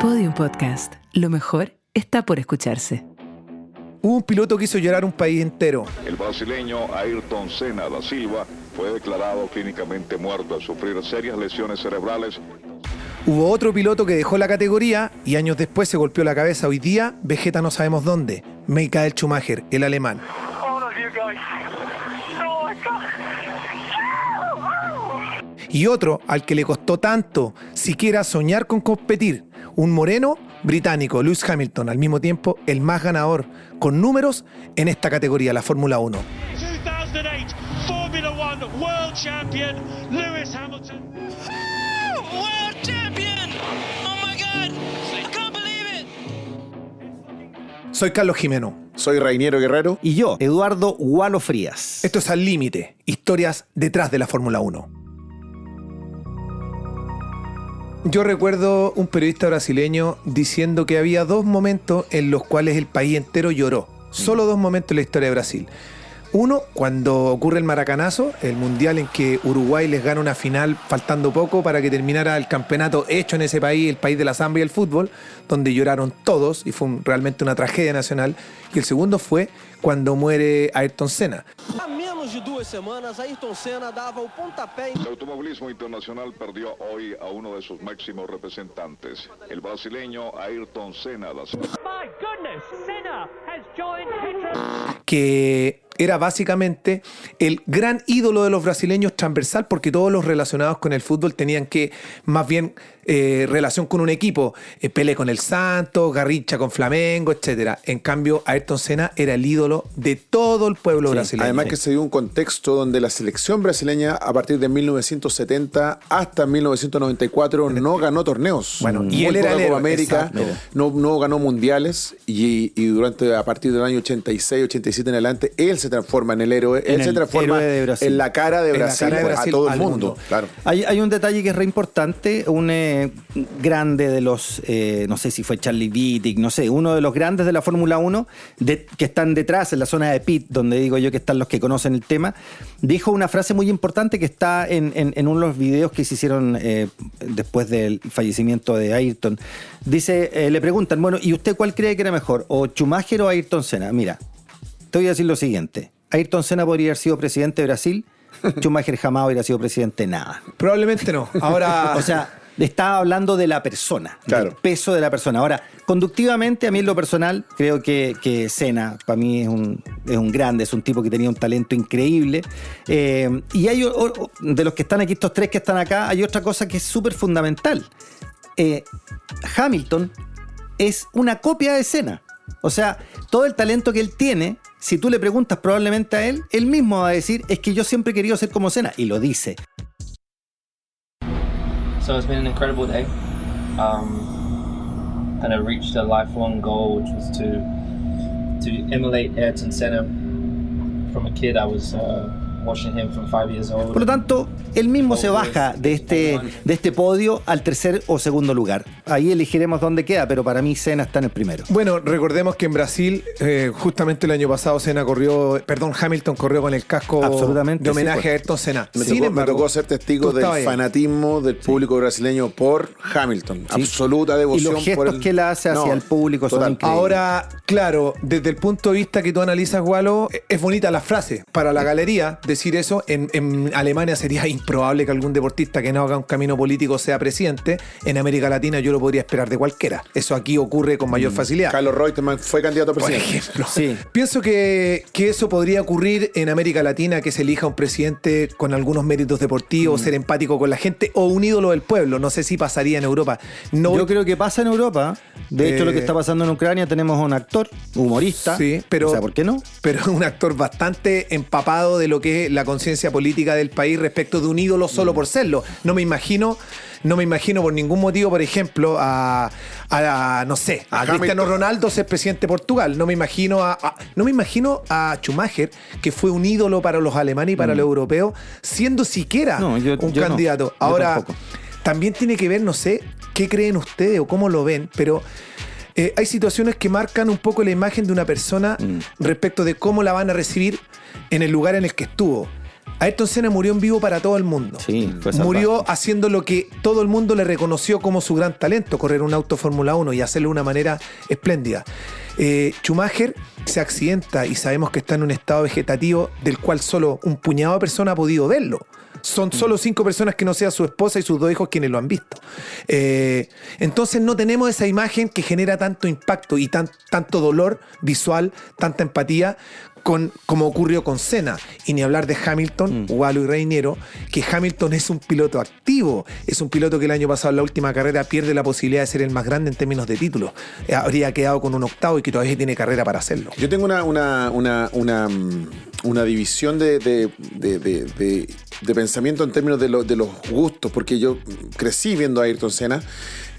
Podium Podcast. Lo mejor está por escucharse. Hubo un piloto que hizo llorar un país entero. El brasileño Ayrton Senna da Silva fue declarado clínicamente muerto al sufrir serias lesiones cerebrales. Hubo otro piloto que dejó la categoría y años después se golpeó la cabeza. Hoy día vegeta no sabemos dónde. Michael Schumacher, el alemán. Y otro al que le costó tanto siquiera soñar con competir, un moreno británico, Lewis Hamilton, al mismo tiempo el más ganador con números en esta categoría, la Fórmula 1. 2008 Formula One World Champion Lewis Hamilton. World champion! Oh my god! I can't believe it! Soy Carlos Jimeno. Soy Rainiero Guerrero. Y yo, Eduardo Gualo Frías. Esto es Al Límite, historias detrás de la Fórmula 1. Yo recuerdo un periodista brasileño diciendo que había dos momentos en los cuales el país entero lloró. Solo dos momentos en la historia de Brasil. Uno, cuando ocurre el maracanazo, el mundial en que Uruguay les gana una final faltando poco para que terminara el campeonato hecho en ese país, el país de la samba y el fútbol, donde lloraron todos y fue realmente una tragedia nacional. Y el segundo fue cuando muere Ayrton Senna. Menos de duas semanas, Ayrton Senna dava o pontapé El automovilismo internacional perdió hoy a uno de sus máximos representantes, el brasileño Ayrton Senna da Silva. My goodness, Senna has joined Petronas. que era básicamente el gran ídolo de los brasileños transversal porque todos los relacionados con el fútbol tenían que más bien eh, relación con un equipo, eh, Pelé con el Santos, Garrincha con Flamengo, etcétera. En cambio, Ayrton Senna era el ídolo de todo el pueblo brasileño. Además que se dio un contexto donde la selección brasileña a partir de 1970 hasta 1994 no ganó torneos. Bueno, y Muy él era el América, no, no ganó mundiales y, y durante a partir del año 86, 87 en adelante él se transforma en el héroe, En él se transforma en la cara de Brasil, cara de Brasil a todo el mundo. mundo. Claro. Hay, hay un detalle que es re importante, un eh, grande de los, eh, no sé si fue Charlie Wittig, no sé, uno de los grandes de la Fórmula 1, de- que están detrás, en la zona de pit, donde digo yo que están los que conocen el tema, dijo una frase muy importante que está en, en- en uno de los videos que se hicieron eh, después del fallecimiento de Ayrton. Dice, le preguntan, bueno, ¿y usted cuál cree que era mejor, o Schumacher o Ayrton Senna? Mira, te voy a decir lo siguiente. Ayrton Senna podría haber sido presidente de Brasil, Schumacher jamás hubiera sido presidente de nada. Probablemente no. Ahora, O sea, estaba hablando de la persona, Claro. del peso de la persona. Ahora, conductivamente, a mí en lo personal, creo que, que Senna, para mí es un, es un grande, es un tipo que tenía un talento increíble. Eh, y hay, de los que están aquí, estos tres que están acá, hay otra cosa que es súper fundamental. Eh, Hamilton es una copia de Senna. O sea, todo el talento que él tiene, si tú le preguntas probablemente a él, él mismo va a decir, es que yo siempre he querido ser como Senna. Y lo dice. So it's been an incredible day. Um, kind of reached a lifelong goal, which was to to emulate Ayrton Senna. From a kid, I was uh, Por lo tanto, él mismo se baja de este, de este podio al tercer o segundo lugar. Ahí elegiremos dónde queda, pero para mí Senna está en el primero. Bueno, recordemos que en Brasil, eh, justamente el año pasado, Senna corrió, perdón, Hamilton corrió con el casco Absolutamente, de sí, homenaje pues. a Ayrton Senna. Me, Sin tocó, me embargo, tocó ser testigo del fanatismo del público brasileño por Hamilton. Absoluta Y devoción los gestos por el- que él hace hacia el público son increíbles. Ahora, claro, desde el punto de vista que tú analizas, Walo, es bonita la frase. Para la galería, decir eso, en, en Alemania sería improbable que algún deportista que no haga un camino político sea presidente. En América Latina yo lo podría esperar de cualquiera. Eso aquí ocurre con mayor facilidad. Carlos Reutemann fue candidato a Por presidente. ejemplo. Sí. Pienso que, que eso podría ocurrir en América Latina, que se elija un presidente con algunos méritos deportivos, ser empático con la gente o un ídolo del pueblo. No sé si pasaría en Europa. No, Yo creo que pasa en Europa. De hecho, Eh, lo que está pasando en Ucrania, tenemos a un actor, humorista. Sí, pero. O sea, ¿por qué no? Pero un actor bastante empapado de lo que es la conciencia política del país respecto de un ídolo solo por serlo. No me imagino. No me imagino por ningún motivo, por ejemplo, a, a- no sé, a, A Cristiano Hamilton. Ronaldo ser presidente de Portugal. No me imagino a, a- no me imagino a Schumacher, que fue un ídolo para los alemanes y para los europeos, siendo siquiera Mm. No, yo- un yo candidato. Ahora, también tiene que ver, no sé, qué creen ustedes o cómo lo ven, pero eh, hay situaciones que marcan un poco la imagen de una persona Mm. respecto de cómo la van a recibir en el lugar en el que estuvo. Ayrton Senna murió en vivo para todo el mundo. Sí, fue salvaje. Murió haciendo lo que todo el mundo le reconoció como su gran talento, correr un auto Fórmula 1 y hacerlo de una manera espléndida. Eh, Schumacher se accidenta y sabemos que está en un estado vegetativo del cual solo un puñado de personas ha podido verlo. Son solo cinco personas que no sea su esposa y sus dos hijos quienes lo han visto. Eh, entonces no tenemos esa imagen que genera tanto impacto y tan- tanto dolor visual, tanta empatía con, como ocurrió con Senna. Y ni hablar de Hamilton, Walo y Reiniero, que Hamilton es un piloto activo, es un piloto que el año pasado en la última carrera pierde la posibilidad de ser el más grande en términos de títulos. Eh, Habría quedado con un octavo y que todavía tiene carrera para hacerlo. Yo tengo una, una, una, una, mm, una división de, de- de- de- de- pensamiento en términos de, lo- de los gustos, porque yo crecí viendo a Ayrton Senna.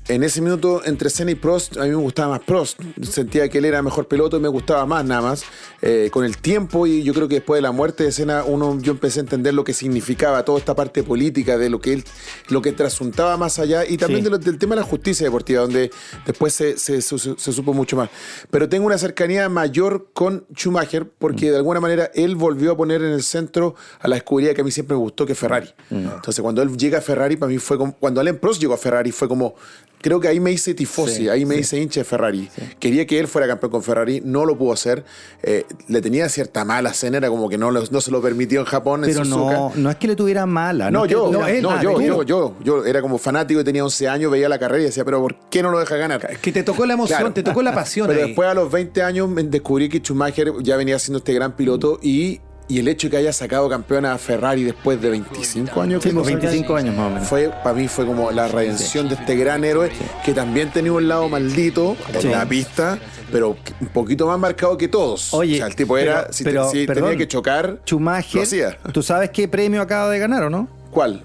En ese minuto, entre Senna y Prost, a mí me gustaba más Prost. Sentía que él era mejor piloto y me gustaba más, nada más. Eh, con el tiempo, y yo creo que después de la muerte de Senna, uno, yo empecé a entender lo que significaba toda esta parte política, de lo que él, lo que trasuntaba más allá, y también Sí. de lo- del tema de la justicia deportiva, donde después se, se- se- se supo mucho más. Pero tengo una cercanía mayor con Schumacher, porque de alguna manera él volvió a poner en el centro a la escudería que a mí siempre me gustó, que es Ferrari. Entonces, cuando él llega a Ferrari, para mí fue como. Cuando Alain Prost llegó a Ferrari, fue como. Creo que ahí me hice tifosi, Sí, ahí me sí. hice hincha de Ferrari. Quería que él fuera campeón con Ferrari, no lo pudo hacer. Eh, le tenía cierta mala cena, era como que no, lo- no se lo permitió en Japón, en Pero Suzuka. no, no es que le tuviera mala. No, es le yo, tuviera- él, no, ah, yo, tú. yo, yo, yo era como fanático y tenía 11 años, veía la carrera y decía, pero ¿por qué no lo deja ganar? Que te tocó la emoción, Claro. te tocó la pasión. Pero ahí. después a los 20 años descubrí que Schumacher ya venía siendo este gran piloto y, y el hecho de que haya sacado campeón a Ferrari después de 25 años, Sí, que 25 años más o menos. fue para mí fue como la redención de este gran héroe que también tenía un lado maldito en la pista, pero un poquito más marcado que todos. Oye, o sea, el tipo era, pero- si, te- pero, si perdón, tenía que chocar, lo Schumacher, hacía. ¿tú sabes qué premio acaba de ganar o no? ¿Cuál?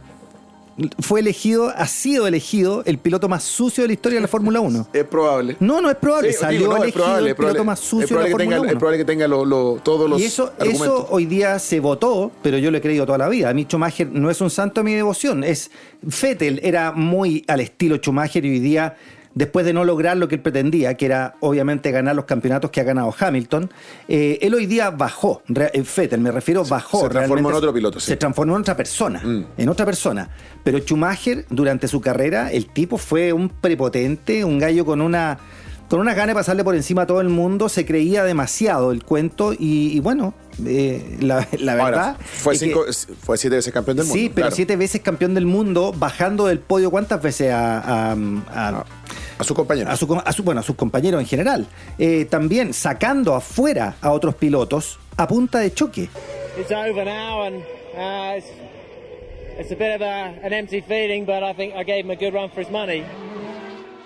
Fue elegido, ha sido elegido el piloto más sucio de la historia de la Fórmula 1. Es probable. No, no es probable. Sí, Salió digo, no, es elegido probable, el probable. piloto más sucio de la tenga- Fórmula 1. Es probable que tenga lo- lo- todos los Y eso, argumentos. eso hoy día se votó, pero yo lo he creído toda la vida. A mí Schumacher no es un santo de mi devoción. Es Vettel era muy al estilo Schumacher y hoy día, después de no lograr lo que él pretendía, que era obviamente ganar los campeonatos que ha ganado Hamilton, eh, él hoy día bajó. Re- eh, Vettel, me refiero, bajó. se transformó en otro piloto, sí. Se transformó en otra persona. Mm. En otra persona. Pero Schumacher, durante su carrera, el tipo fue un prepotente, un gallo con una con unas ganas de pasarle por encima a todo el mundo, se creía demasiado el cuento y, y bueno, eh, la, la Ahora, verdad... fue, que- siete veces campeón del mundo. sí, pero claro. siete veces campeón del mundo, bajando del podio, ¿cuántas veces a, a- a- A su compañero. a su, a su- bueno, a sus compañeros en general? Eh, también sacando afuera a otros pilotos a punta de choque. It's over now, and uh, it's, it's a bit of a, an empty feeling, but I think I gave him a good run for his money.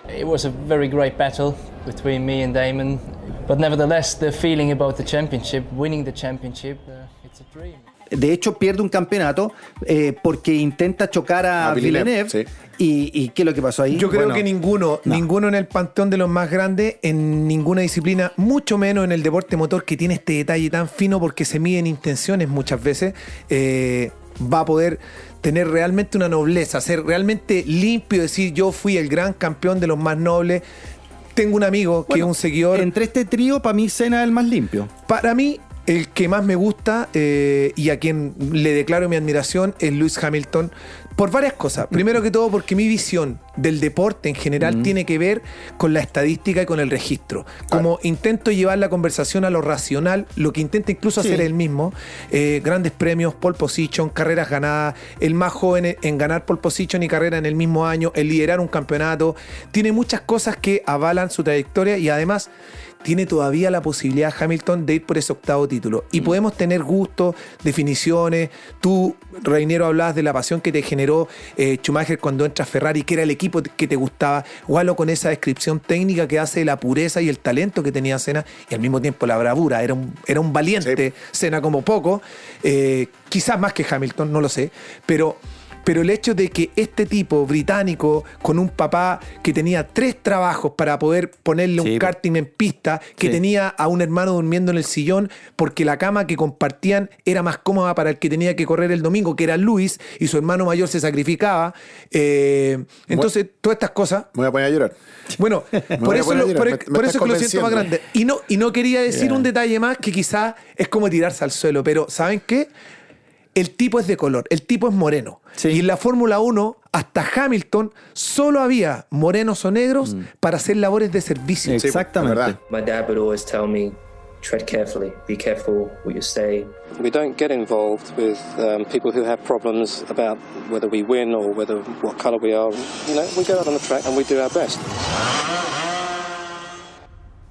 It was a very great battle between me and Damon, but nevertheless, the feeling about the championship, winning the championship, uh, it's a dream. De hecho, pierde un campeonato eh, porque intenta chocar a, A Villeneuve, Villeneuve. sí. Y, y qué es lo que pasó ahí? Yo creo Bueno, que ninguno, no. ninguno en el panteón de los más grandes, en ninguna disciplina, mucho menos en el deporte motor que tiene este detalle tan fino porque se miden intenciones muchas veces, eh, va a poder tener realmente una nobleza, ser realmente limpio, decir yo fui el gran campeón de los más nobles. Tengo un amigo que es un seguidor. Entre este trío, para mí, Cena es el más limpio. Para mí, el que más me gusta eh, y a quien le declaro mi admiración es Lewis Hamilton por varias cosas. Primero que todo porque mi visión del deporte en general tiene que ver con la estadística y con el registro. Como intento llevar la conversación a lo racional, lo que intenta incluso Sí. hacer él mismo, eh, grandes premios, pole position, carreras ganadas, el más joven en- en ganar pole position y carrera en el mismo año, el liderar un campeonato, tiene muchas cosas que avalan su trayectoria y además tiene todavía la posibilidad Hamilton de ir por ese octavo título. Y podemos tener gustos, definiciones. Tú, Reinero, hablabas de la pasión que te generó eh, Schumacher cuando entras a Ferrari, que era el equipo que te gustaba. Wallo con esa descripción técnica que hace de la pureza y el talento que tenía Senna y al mismo tiempo la bravura. Era un, era un valiente Senna como poco. Eh, quizás más que Hamilton, no lo sé. Pero pero el hecho de que este tipo británico, con un papá que tenía tres trabajos para poder ponerle Sí, un karting en pista, que Sí. tenía a un hermano durmiendo en el sillón, porque la cama que compartían era más cómoda para el que tenía que correr el domingo, que era Luis, y su hermano mayor se sacrificaba. Eh, entonces, todas estas cosas. Me voy a poner a llorar. Bueno, por eso, lo, llorar, por, me- me por estás eso es que lo siento más grande. Y no, y no quería decir un detalle más que quizás es como tirarse al suelo, pero ¿saben qué? El tipo es de color, el tipo es moreno. Sí. Y en la Fórmula 1, hasta Hamilton, solo había morenos o negros para hacer labores de servicio. Sí, Exactamente. verdad. My dad would always tell me, tread carefully, be careful what you say. We don't get involved with um, people who have problems about whether we win or whether what colour we are. You know, we go out on the track and we do our best.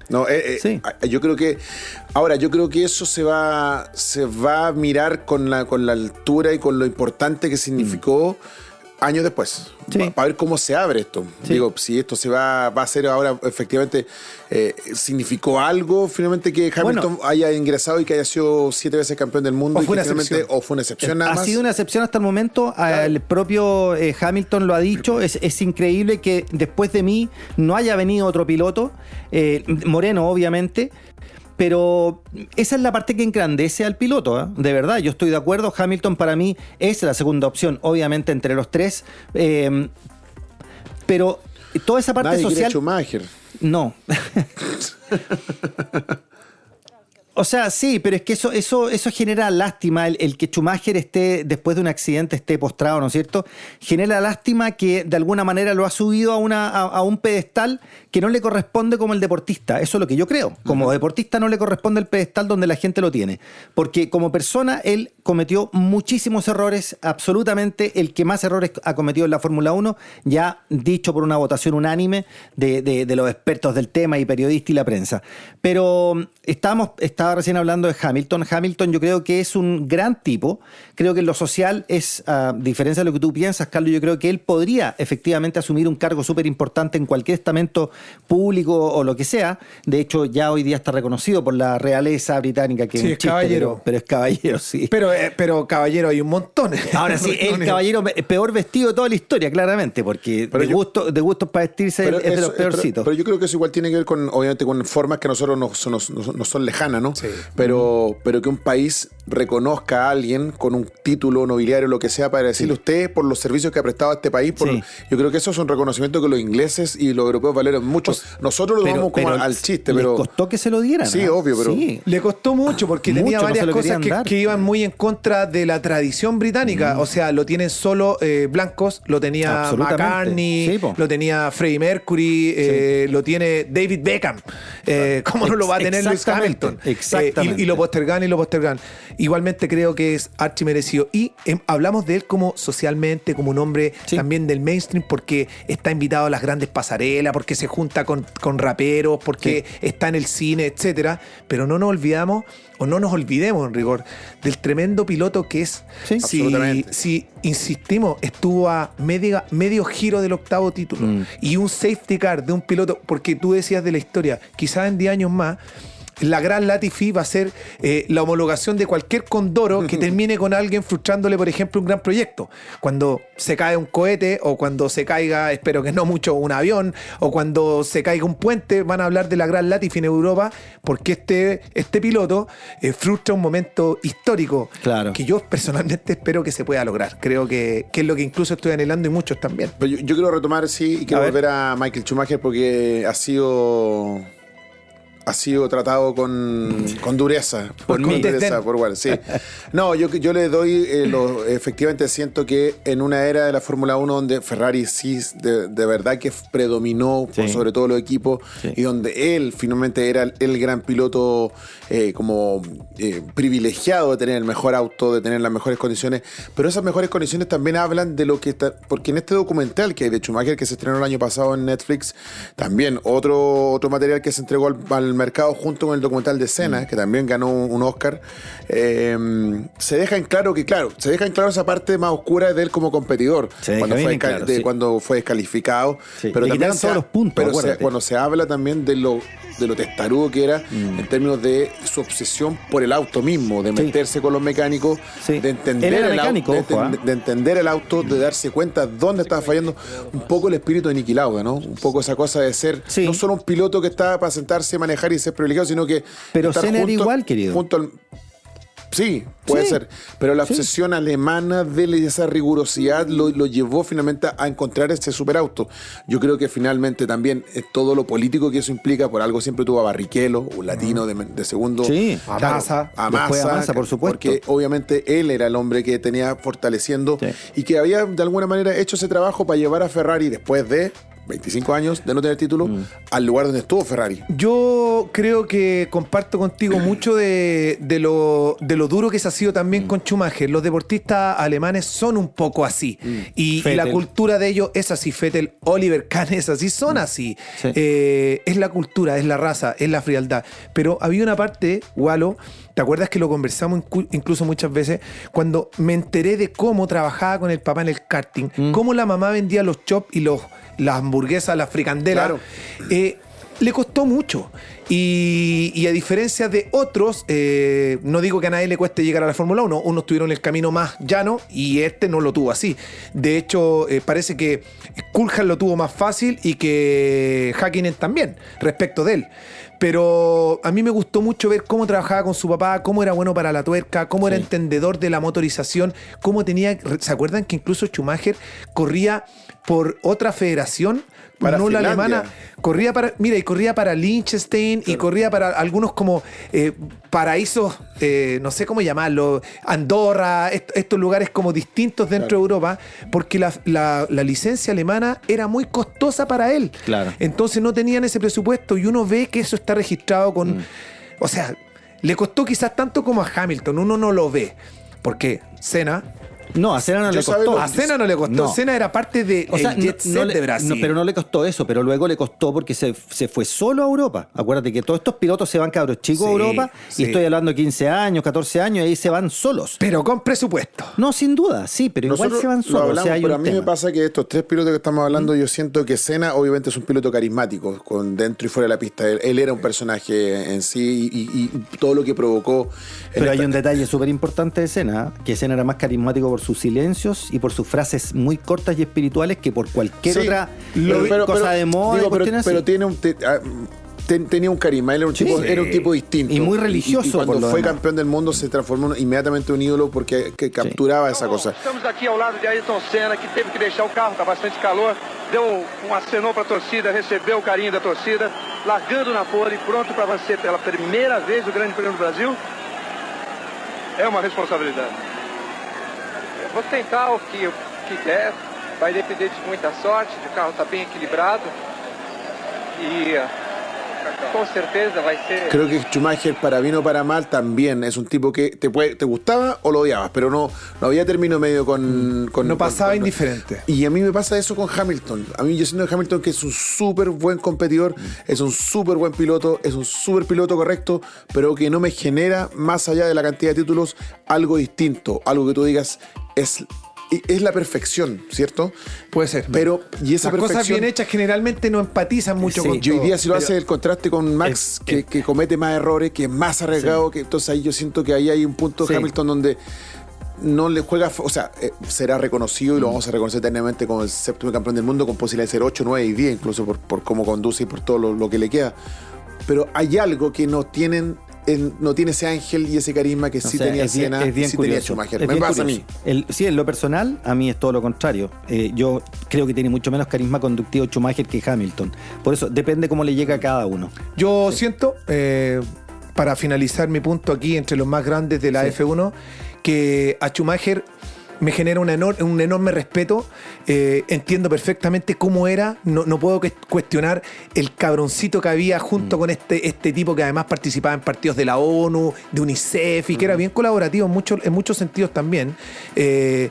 No, eh, eh, Sí. yo creo que ahora yo creo que eso se va se va a mirar con la con la altura y con lo importante que significó años después. Sí. Para ver cómo se abre esto. Sí. Digo, si esto se va, va a ser ahora efectivamente eh, significó algo finalmente que Hamilton Bueno. haya ingresado y que haya sido siete veces campeón del mundo O y fue que una excepción. o fue una excepción nada ha más. sido una excepción hasta el momento. El propio eh, Hamilton lo ha dicho. Es, es increíble que después de mí no haya venido otro piloto. eh, Moreno, obviamente. Pero esa es la parte que engrandece al piloto, ¿eh? de verdad. Yo estoy de acuerdo. Hamilton para mí es la segunda opción, obviamente, entre los tres. Eh, pero toda esa parte Nadie social. No. O sea, sí, pero es que eso, eso, eso genera lástima. El, el que Schumacher esté, después de un accidente, esté postrado, ¿no es cierto? Genera lástima que de alguna manera lo ha subido a, una, a, a un pedestal que no le corresponde como el deportista. Eso es lo que yo creo. Como deportista no le corresponde el pedestal donde la gente lo tiene. Porque como persona, él cometió muchísimos errores, absolutamente el que más errores ha cometido en la Fórmula 1, ya dicho por una votación unánime de, de- de los expertos del tema y periodistas y la prensa. Pero mm, estábamos, estaba recién hablando de Hamilton. Hamilton yo creo que es un gran tipo. Creo que en lo social es, a diferencia de lo que tú piensas, Carlos, yo creo que él podría efectivamente asumir un cargo súper importante en cualquier estamento público o lo que sea. De hecho, ya hoy día está reconocido por la realeza británica que Sí, un es chiste, caballero. Pero, pero es caballero, sí. Pero, eh, pero caballero, hay un montón. Ahora sí, el caballero peor vestido de toda la historia, claramente, porque Pero de, yo- gusto, de gustos para vestirse Pero es de los eh, pero- peorcitos. Pero, yo creo que eso igual tiene que ver con, obviamente, con formas que a nosotros nos, nos- nos- nos son lejanas, ¿no? Sí. Pero, pero que un país reconozca a alguien con un título nobiliario, lo que sea, para decirle a usted por los servicios que ha prestado a este país. por- Sí. Yo creo que eso es un reconocimiento que los ingleses y los europeos valoran mucho. nosotros lo Pero- tomamos como pero al chiste, pero. costó que se lo dieran. Sí, ¿ah? obvio, pero- Sí. Le costó mucho porque Mucho, tenía varias cosas que, iban muy en contra de la tradición británica. O sea, lo tienen solo eh, blancos, lo tenía. McCartney, Sí, lo tenía Freddie Mercury, eh, lo tiene David Beckham. Eh, ¿Cómo no lo va a tener Lewis Exactamente? Eh, y, y lo postergan y lo postergan. Igualmente creo que es archi merecido. Y em, hablamos de él como socialmente, como un hombre Sí. también del mainstream, porque está invitado a las grandes pasarelas, porque se junta con, con raperos, porque está en el cine, etcétera. Pero no nos olvidamos, o no nos olvidemos en rigor, del tremendo piloto que es. Sí. si, Absolutamente. si insistimos, estuvo a media, medio giro del octavo título Mm. y un safety car de un piloto, porque tú decías de la historia, quizás en 10 años más. La gran Latifi va a ser eh, la homologación de cualquier condoro que termine con alguien frustrándole, por ejemplo, un gran proyecto. Cuando se cae un cohete o cuando se caiga, espero que no mucho, un avión o cuando se caiga un puente, van a hablar de la gran Latifi en Europa porque este, este piloto eh, frustra un momento histórico Claro. que yo personalmente espero que se pueda lograr. Creo que, que es lo que incluso estoy anhelando y muchos también. Pero yo, yo quiero retomar, sí, y quiero A ver. volver a Michael Schumacher porque ha sido. Ha sido tratado con, con dureza. Por con dureza, por igual, sí. No, yo, yo le doy, eh, lo- efectivamente siento que en una era de la Fórmula 1 donde Ferrari sí de, de verdad que predominó por sobre todo los equipos Sí. y donde él finalmente era el, el gran piloto eh, como eh, privilegiado de tener el mejor auto, de tener las mejores condiciones, pero esas mejores condiciones también hablan de lo que está, porque en este documental que hay de Schumacher que se estrenó el año pasado en Netflix, también otro, otro material que se entregó al, al mercado junto con el documental de Senna, que también ganó un, Oscar, eh, se deja en claro que, claro, se deja en claro esa parte más oscura de él como competidor, Se cuando, fue, claro, de sí. cuando fue descalificado, Sí, pero le también se todos los puntos, pero se- cuando se habla también de lo de lo testarudo que era Mm. en términos de su obsesión por el auto mismo, de Sí. meterse con los mecánicos, Sí. de entender el mecánico, auto, de, ¿ah? de entender el auto, de darse cuenta dónde estaba fallando, un poco el espíritu de Niki Lauda, ¿no? Un poco esa cosa de ser Sí. no solo un piloto que está para sentarse, manejar y ser privilegiado, sino que Pero estar igual, querido. junto al Sí, puede Sí. ser. Pero la obsesión alemana de esa rigurosidad lo, lo llevó finalmente a encontrar este superauto. Yo creo que finalmente también todo lo político que eso implica, por algo siempre tuvo a Barrichello, un latino de, de segundo. Sí, A Claro, Massa. a Massa, Massa, por supuesto. Porque obviamente él era el hombre que tenía fortaleciendo Sí. y que había de alguna manera hecho ese trabajo para llevar a Ferrari después de 25 años de no tener título Mm. al lugar donde estuvo Ferrari. Yo creo que comparto contigo mucho de, de lo, de lo duro que se ha sido también Mm. con Schumacher. Los deportistas alemanes son un poco así. Mm. Y, y la cultura de ellos es así. Fettel, Oliver Kahn es así, son así. Sí. Eh, es la cultura, es la raza, es la frialdad. Pero había una parte, Walo, ¿te acuerdas que lo conversamos incluso muchas veces? Cuando me enteré de cómo trabajaba con el papá en el karting, Mm. cómo la mamá vendía los chops y los, las hamburguesas, las fricandelas. Claro. Eh, le costó mucho. Y, y a diferencia de otros, eh, no digo que a nadie le cueste llegar a la Fórmula 1, unos tuvieron el camino más llano y este no lo tuvo así. De hecho, eh, parece que Kulhan lo tuvo más fácil y que Hakkinen también, respecto de él. Pero a mí me gustó mucho ver cómo trabajaba con su papá, cómo era bueno para la tuerca, cómo era entendedor de la motorización, cómo tenía. ¿Se acuerdan que incluso Schumacher corría por otra federación? Para no la alemana, corría para, mira, y corría para Liechtenstein y corría para algunos como eh, paraísos, eh, no sé cómo llamarlo, Andorra, est- estos lugares como distintos dentro de Europa, porque la, la- la licencia alemana era muy costosa para él. Claro. Entonces no tenían ese presupuesto y uno ve que eso está registrado con... Mm. O sea, le costó quizás tanto como a Hamilton, uno no lo ve. Porque Senna, No, a Senna no Yo le costó. lo- a Senna no le costó, No. Senna era parte de O sea, el jet no- no set le- de Brasil. no, pero no le costó eso, pero luego le costó porque se, se fue solo a Europa. Acuérdate que todos estos pilotos se van cabros chicos a Europa sí. y estoy hablando de 15 años, 14 años y ahí se van solos. Pero con presupuesto. No, sin duda, sí, pero igual Nosotros se van lo solos. hablamos, o sea, hay pero un a mí me pasa que estos tres pilotos que estamos hablando, yo siento que Senna obviamente es un piloto carismático, con dentro y fuera de la pista. Él, él era un personaje en sí y, y- y todo lo que provocó. Pero hay esta- un detalle súper importante de Senna, que Senna era más carismático por sus silencios y por sus frases muy cortas y espirituales que por cualquier Sí, otra lo- eh, cosa de moda. y digo, pero, pero tiene un te- ah, ten- tenía un carisma, él era un, Sí. tipo, era un tipo distinto. Y muy religioso, Y, cuando por lo fue demás. campeón del mundo se transformó en- inmediatamente en un ídolo porque que capturaba esa cosa. Estamos aqui ao lado de Ayrton Senna, que teve que deixar o carro, está bastante calor. Deu um acenou para a torcida, recebeu o carinho da torcida, largando na pole, pronto para vencer pela primeira vez o Grande Prêmio do Brasil. É uma responsabilidade. Vou tentar o que, o que der. Vai depender de muita sorte, de o carro estar bem equilibrado. E com certeza vai ser. Creo que Schumacher, para bien o para mal, también es un tipo que te, puede, te gustaba o lo odiabas, pero no, no había término medio con. con- No con- pasaba con- indiferente. Y a mí me pasa eso con Hamilton. A mí yo siento que Hamilton que es un súper buen competidor, es un súper buen piloto, es un súper piloto correcto, pero que no me genera, más allá de la cantidad de títulos, algo distinto, algo que tú digas es, es la perfección, ¿cierto? Puede ser. Pero, y esa Las cosas bien hechas generalmente no empatizan mucho Sí, con Y hoy día si lo hace el contraste con Max, Es- que, es- que comete más errores, que es más arriesgado, que entonces ahí yo siento que ahí hay un punto Sí. Hamilton donde no le juega, o sea, eh, será reconocido y lo vamos a reconocer eternamente como el séptimo campeón del mundo con posibilidad de ser 8, 9 y 10, incluso por, por cómo conduce y por todo lo, lo que le queda. Pero hay algo que no tienen, en- no tiene ese ángel y ese carisma que O sí sea, tenía bien y sí tenía curioso. Schumacher. Es Me pasa a mí. curioso. El- sí, en lo personal, a mí es todo lo contrario. Eh, yo creo que tiene mucho menos carisma conductivo Schumacher que Hamilton. Por eso depende cómo le llega a cada uno. Yo siento, eh, para finalizar mi punto aquí entre los más grandes de la F1, que a Schumacher me genera un, enor- un enorme respeto. Eh, entiendo perfectamente cómo era. No, no puedo que- cuestionar el cabroncito que había junto Mm. con este, este tipo que además participaba en partidos de la ONU, de UNICEF y que era Mm. bien colaborativo en muchos, en muchos sentidos también. Eh,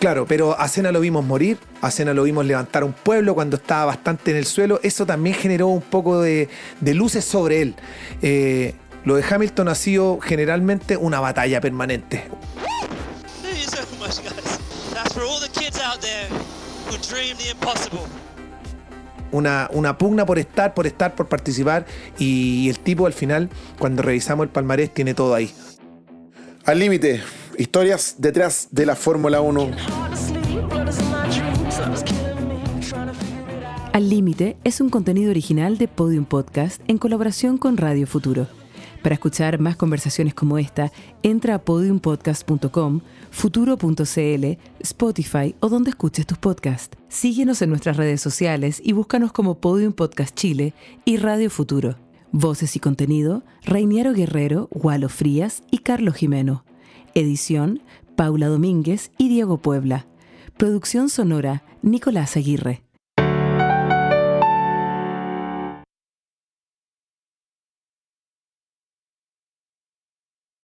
Claro, pero a Cena lo vimos morir, a Cena lo vimos levantar un pueblo cuando estaba bastante en el suelo. Eso también generó un poco de, de luces sobre él. Eh, lo de Hamilton ha sido generalmente una batalla permanente. Una, una pugna por estar, por estar, por participar. Y el tipo al final, cuando revisamos el palmarés, tiene todo ahí. Al límite, historias detrás de la Fórmula 1. Al Límite es un contenido original de Podium Podcast en colaboración con Radio Futuro. Para escuchar más conversaciones como esta, entra a podiumpodcast.com, futuro.cl, Spotify o donde escuches tus podcasts. Síguenos en nuestras redes sociales y búscanos como Podium Podcast Chile y Radio Futuro. Voces y contenido, Reiniero Guerrero, Gualo Frías y Carlos Jimeno. Edición, Paula Domínguez y Diego Puebla. Producción sonora, Nicolás Aguirre.